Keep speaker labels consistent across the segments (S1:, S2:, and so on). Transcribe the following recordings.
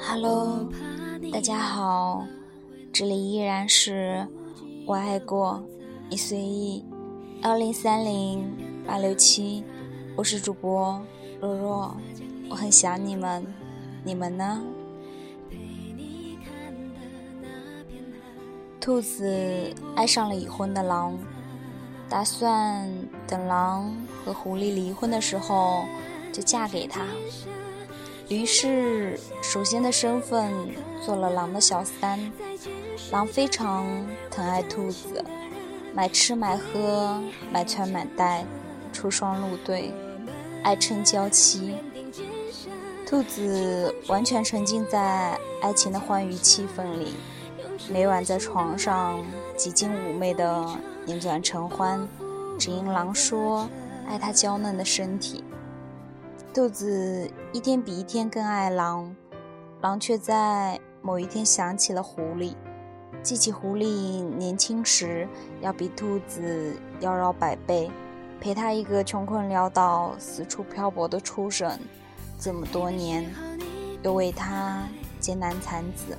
S1: Hello，大家好，这里依然是我爱过你随意幺零三零八六七，我是主播若若，我很想你们，你们呢？兔子爱上了已婚的狼，打算等狼和狐狸离婚的时候就嫁给他。于是，首先的身份做了狼的小三。狼非常疼爱兔子，买吃买喝，买穿买戴，出双入对，爱称娇妻。兔子完全沉浸在爱情的欢愉气氛里，每晚在床上几近妩媚的捻转成欢，只因狼说爱它娇嫩的身体。兔子一天比一天更爱狼，狼却在某一天想起了狐狸，记起狐狸年轻时要比兔子妖娆百倍，陪他一个穷困潦倒、四处漂泊的畜生这么多年，又为他艰难产子。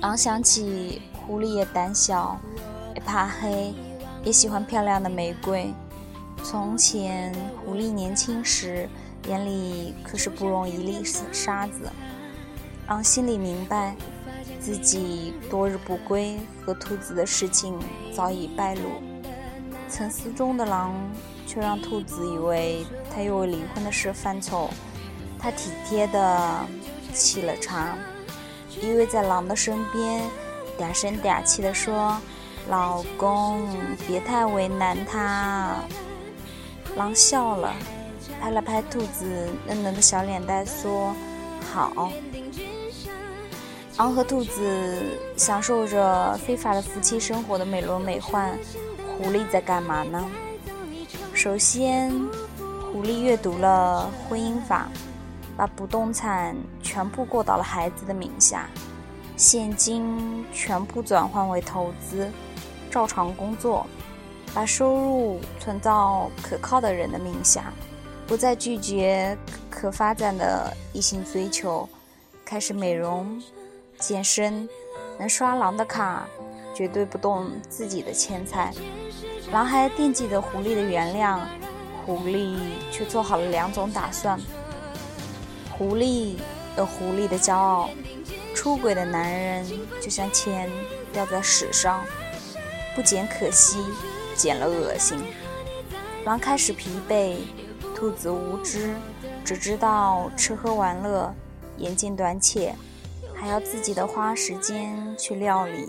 S1: 狼想起狐狸也胆小，也怕黑，也喜欢漂亮的玫瑰。从前，狐狸年轻时眼里可是不容一粒沙子。狼心里明白，自己多日不归和兔子的事情早已败露。沉思中的狼却让兔子以为他又为离婚的事犯愁。他体贴地沏了茶，依偎在狼的身边，嗲声嗲气地说：“老公，别太为难他。”狼笑了，拍了拍兔子嫩嫩的小脸蛋，说：“好。”狼和兔子享受着非法的夫妻生活的美轮美奂。狐狸在干嘛呢？首先，狐狸阅读了婚姻法，把不动产全部过到了孩子的名下，现金全部转换为投资，照常工作。把收入存到可靠的人的名下，不再拒绝可发展的异性追求，开始美容、健身，能刷狼的卡，绝对不动自己的钱财。狼还惦记着狐狸的原谅，狐狸却做好了两种打算。狐狸有狐狸的骄傲，出轨的男人就像钱掉在屎上，不捡可惜。捡了恶心，狼开始疲惫，兔子无知，只知道吃喝玩乐，眼睛短浅，还要自己的花时间去料理，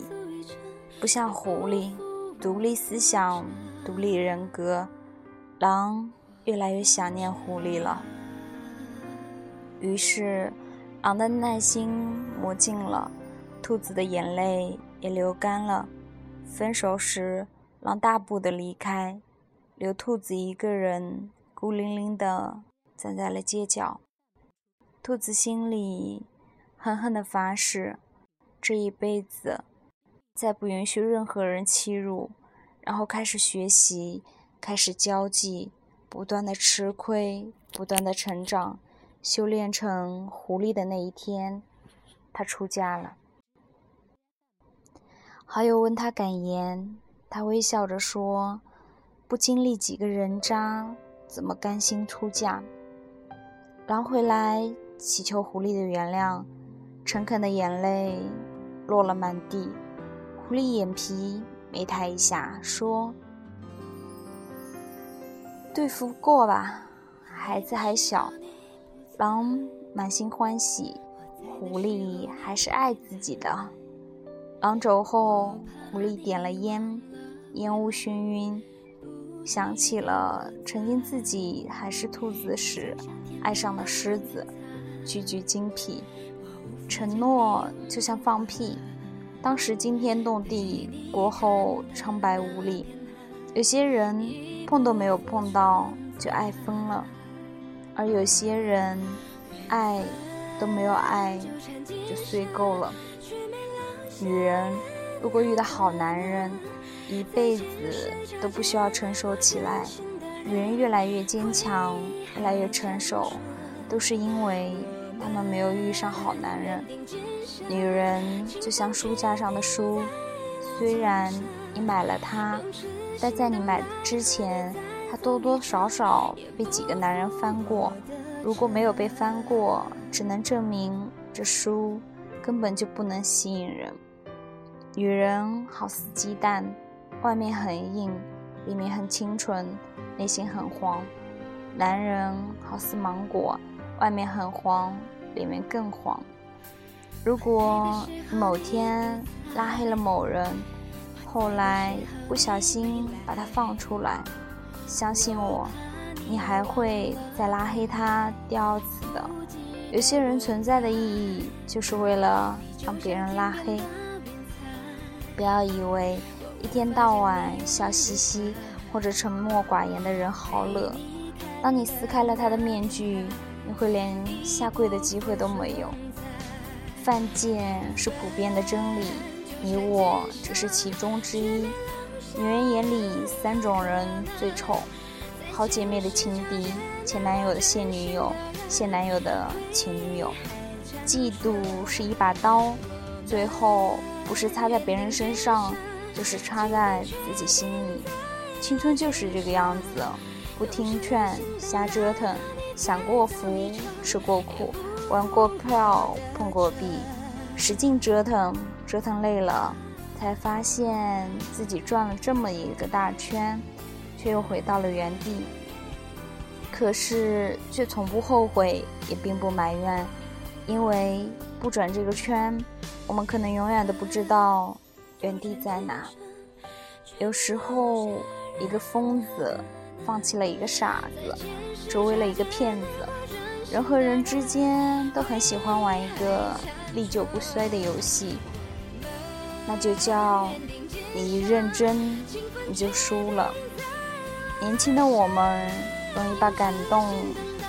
S1: 不像狐狸，独立思想，独立人格。狼越来越想念狐狸了，于是，狼的耐心磨尽了，兔子的眼泪也流干了。分手时。狼大步的离开，留兔子一个人孤零零的站在了街角。兔子心里狠狠的发誓，这一辈子再不允许任何人欺辱。然后开始学习，开始交际，不断的吃亏，不断的成长，修炼成狐狸的那一天，他出家了。好友问他感言。他微笑着说：“不经历几个人渣，怎么甘心出嫁？”狼回来祈求狐狸的原谅，诚恳的眼泪落了满地。狐狸眼皮没抬一下，说：“对付过吧，孩子还小。”狼满心欢喜，狐狸还是爱自己的。狼走后，狐狸点了烟。烟雾熏晕，想起了曾经自己还是兔子时，爱上了狮子，句句精辟。承诺就像放屁，当时惊天动地，过后苍白无力。有些人碰都没有碰到就爱疯了，而有些人爱都没有爱就睡够了。女人如果遇到好男人，一辈子都不需要成熟起来。女人越来越坚强，越来越成熟，都是因为她们没有遇上好男人。女人就像书架上的书，虽然你买了它，但在你买之前，多多少少被几个男人翻过。如果没有被翻过，只能证明这书根本就不能吸引人。女人好似鸡蛋，外面很硬，里面很清纯。内心很黄，男人好似芒果，外面很黄，里面更黄。如果某天拉黑了某人，后来不小心把他放出来，相信我，你还会再拉黑他第二次的。有些人存在的意义，就是为了让别人拉黑。不要以为一天到晚笑嘻嘻。或者沉默寡言的人好惹。当你撕开了他的面具，你会连下跪的机会都没有。犯贱是普遍的真理，你我只是其中之一。女人眼里三种人最丑：好姐妹的情敌，前男友的现女友，现男友的前女友。嫉妒是一把刀，最后不是插在别人身上，就是插在自己心里。青春就是这个样子，不听劝，瞎折腾，享过福，吃过苦，玩过票，碰过壁，使劲折腾，折腾累了，才发现自己转了这么一个大圈，却又回到了原地。可是却从不后悔，也并不埋怨，因为不转这个圈，我们可能永远都不知道原地在哪。有时候。一个疯子放弃了一个傻子，只为了一个骗子。人和人之间都很喜欢玩一个历久不衰的游戏，那就叫你一认真你就输了。年轻的我们容易把感动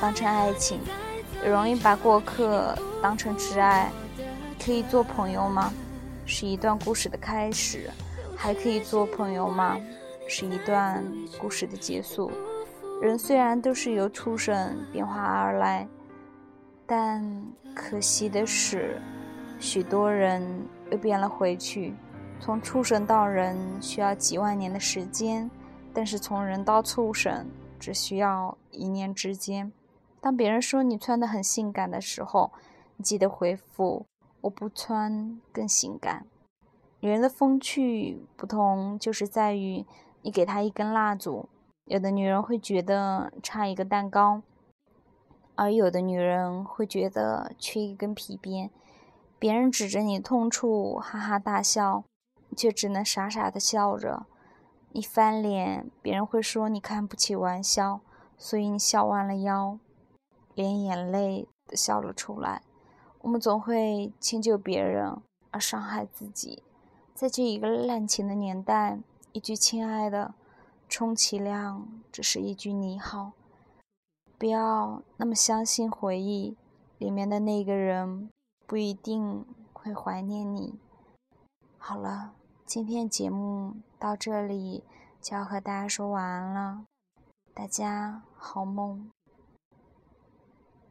S1: 当成爱情，也容易把过客当成挚爱。可以做朋友吗？是一段故事的开始。还可以做朋友吗？是一段故事的结束。人虽然都是由畜生变化而来，但可惜的是，许多人又变了回去。从畜生到人需要几万年的时间，但是从人到畜生只需要一念之间。当别人说你穿的很性感的时候，你记得回复：我不穿更性感。女人的风趣不同，就是在于。你给她一根蜡烛，有的女人会觉得差一个蛋糕，而有的女人会觉得缺一根皮鞭。别人指着你痛处哈哈大笑，却只能傻傻的笑着。你翻脸，别人会说你看不起玩笑，所以你笑弯了腰，连眼泪都笑了出来。我们总会迁就别人而伤害自己，在这一个滥情的年代。一句“亲爱的”，充其量只是一句“你好”。不要那么相信回忆里面的那个人，不一定会怀念你。好了，今天节目到这里就要和大家说晚安了，大家好梦。